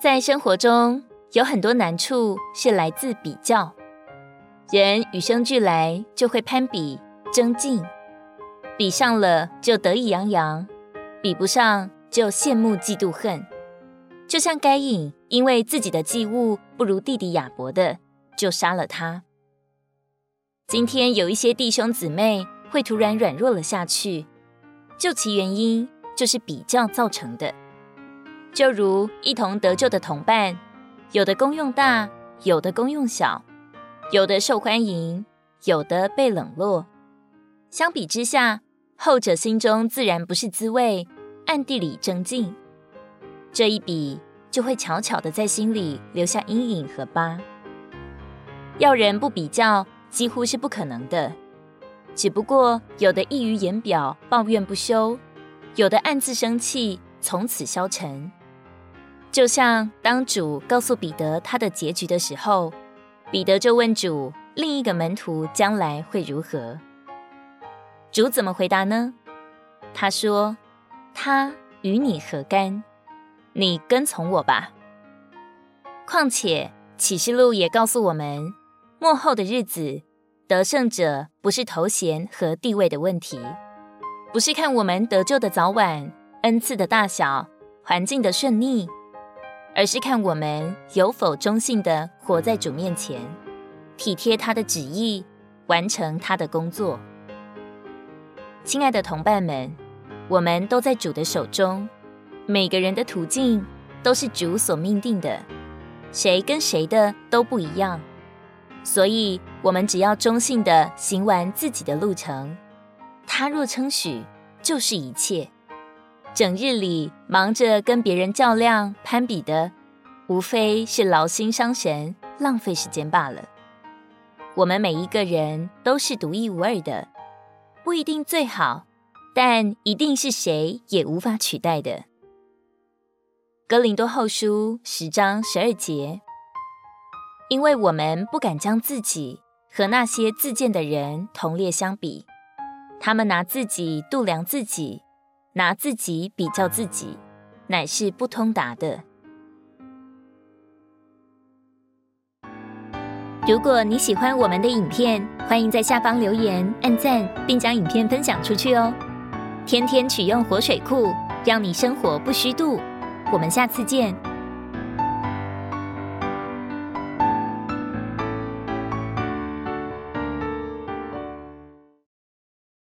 在生活中，有很多难处是来自比较。人与生俱来就会攀比、争竞，比上了就得意洋洋，比不上就羡慕、嫉妒、恨。就像该隐因为自己的祭物不如弟弟亚伯的，就杀了他。今天有一些弟兄姊妹会突然软弱了下去，究其原因，就是比较造成的。就如一同得救的同伴，有的功用大，有的功用小，有的受欢迎，有的被冷落。相比之下，后者心中自然不是滋味，暗地里争竞。这一比，就会悄悄的在心里留下阴影和疤。要人不比较，几乎是不可能的。只不过有的溢于言表，抱怨不休；有的暗自生气，从此消沉。就像当主告诉彼得他的结局的时候，彼得就问主：“另一个门徒将来会如何？”主怎么回答呢？他说：“他与你何干？你跟从我吧。”况且启示录也告诉我们，末后的日子，得胜者不是头衔和地位的问题，不是看我们得救的早晚、恩赐的大小、环境的顺逆。而是看我们有否忠信的活在主面前，体贴他的旨意，完成他的工作。亲爱的同伴们，我们都在主的手中，每个人的途径都是主所命定的，谁跟谁的都不一样。所以，我们只要忠信的行完自己的路程，他若称许，就是一切。整日里忙着跟别人较量、攀比的，无非是劳心伤神、浪费时间罢了。我们每一个人都是独一无二的，不一定最好，但一定是谁也无法取代的。哥林多后书十章十二节，因为我们不敢将自己和那些自荐的人同列相比，他们拿自己度量自己。拿自己比较自己，乃是不通达的。如果你喜欢我们的影片，欢迎在下方留言、按赞，并将影片分享出去哦。天天取用活水库，让你生活不虚度。我们下次见。